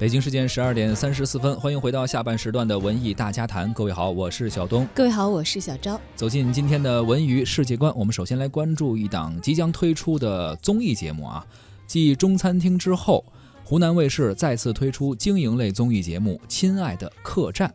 北京时间十二点三十四分，欢迎回到下半时段的文艺大家谈。各位好，我是小东。各位好，我是小昭。走进今天的文娱世界观，我们首先来关注一档即将推出的综艺节目啊。继中餐厅之后，湖南卫视再次推出经营类综艺节目《亲爱的客栈》。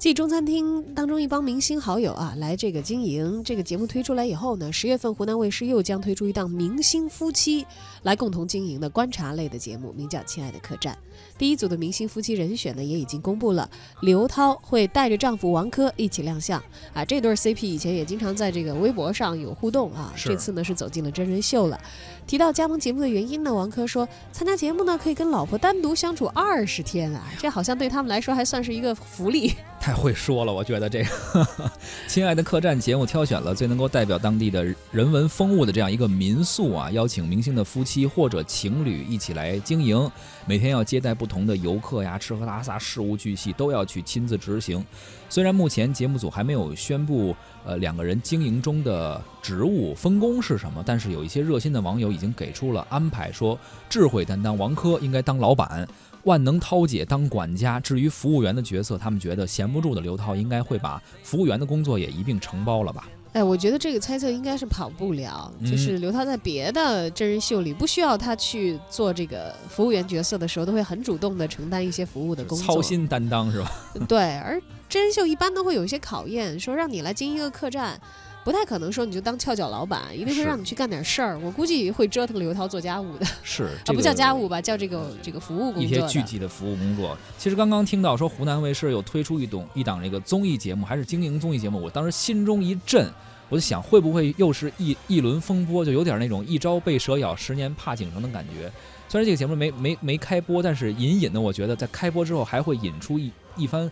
继中餐厅当中一帮明星好友啊来这个经营这个节目推出来以后呢，十月份湖南卫视又将推出一档明星夫妻来共同经营的观察类的节目，名叫《亲爱的客栈》。第一组的明星夫妻人选呢也已经公布了，刘涛会带着丈夫王珂一起亮相啊。这对 CP 以前也经常在这个微博上有互动啊，这次呢是走进了真人秀了。提到加盟节目的原因呢，王珂说参加节目呢可以跟老婆单独相处二十天啊，这好像对他们来说还算是一个福利。太会说了，我觉得这个《亲爱的客栈》节目挑选了最能够代表当地的人文风物的这样一个民宿啊，邀请明星的夫妻或者情侣一起来经营，每天要接待不同的游客呀，吃喝拉撒事无巨细都要去亲自执行。虽然目前节目组还没有宣布呃两个人经营中的职务分工是什么，但是有一些热心的网友已经给出了安排，说智慧担当王珂应该当老板。万能涛姐当管家，至于服务员的角色，他们觉得闲不住的刘涛应该会把服务员的工作也一并承包了吧？哎，我觉得这个猜测应该是跑不了。就是刘涛在别的真人秀里不需要他去做这个服务员角色的时候，都会很主动的承担一些服务的工作，操心担当是吧？对，而真人秀一般都会有一些考验，说让你来经营一个客栈。不太可能说你就当翘脚老板，一定会让你去干点事儿。我估计会折腾刘涛做家务的，是啊，不叫家务吧，叫这个这个服务工作。一些具体的服务工作。其实刚刚听到说湖南卫视又推出一档一档这个综艺节目，还是经营综艺节目，我当时心中一震，我就想会不会又是一一轮风波，就有点那种一朝被蛇咬，十年怕井绳的感觉。虽然这个节目没没没开播，但是隐隐的我觉得在开播之后还会引出一一番。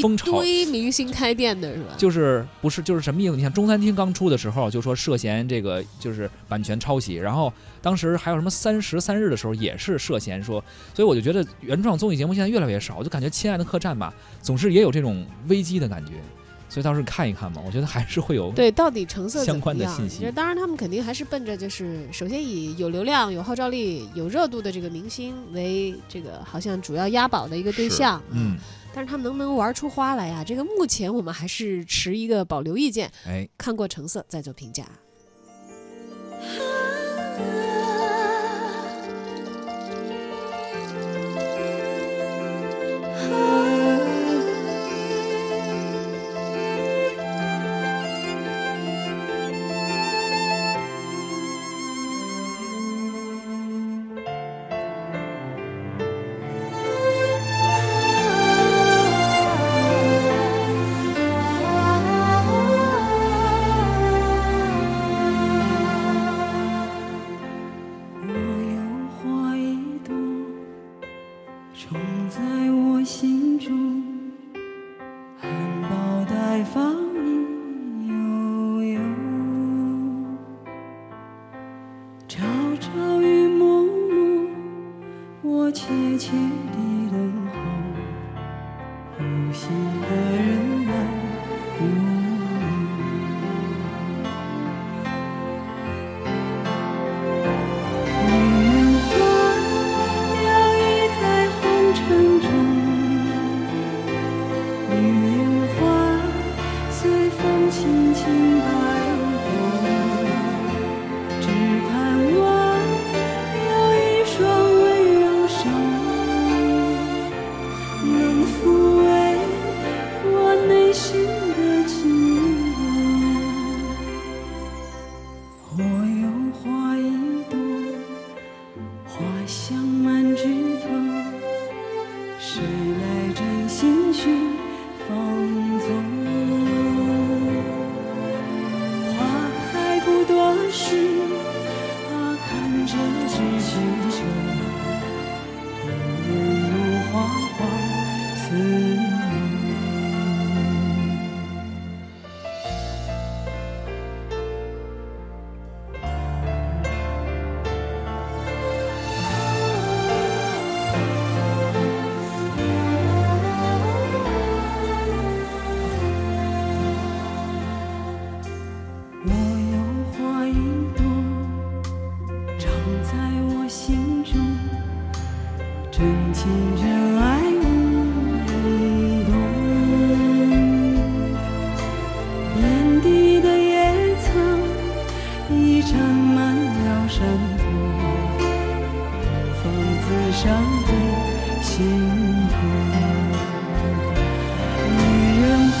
风潮，堆明星开店的是吧？就是不是就是什么意思？你像中餐厅刚出的时候就说涉嫌这个就是版权抄袭，然后当时还有什么三十三日的时候也是涉嫌说，所以我就觉得原创综艺节目现在越来越少，我就感觉《亲爱的客栈》吧，总是也有这种危机的感觉，所以到时候看一看嘛，我觉得还是会有对到底成色相关的信息。当然他们肯定还是奔着就是首先以有流量、有号召力、有热度的这个明星为这个好像主要押宝的一个对象，嗯。但是他们能不能玩出花来呀？这个目前我们还是持一个保留意见。哎，看过成色再做评价。在原地等候，有心的。心的寂寞。我有花一朵，花香满枝头，谁来？风刺伤的心痛，女人花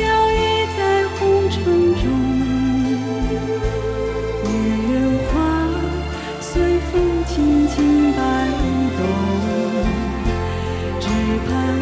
摇曳在红尘中。女人花随风轻轻摆动，只盼。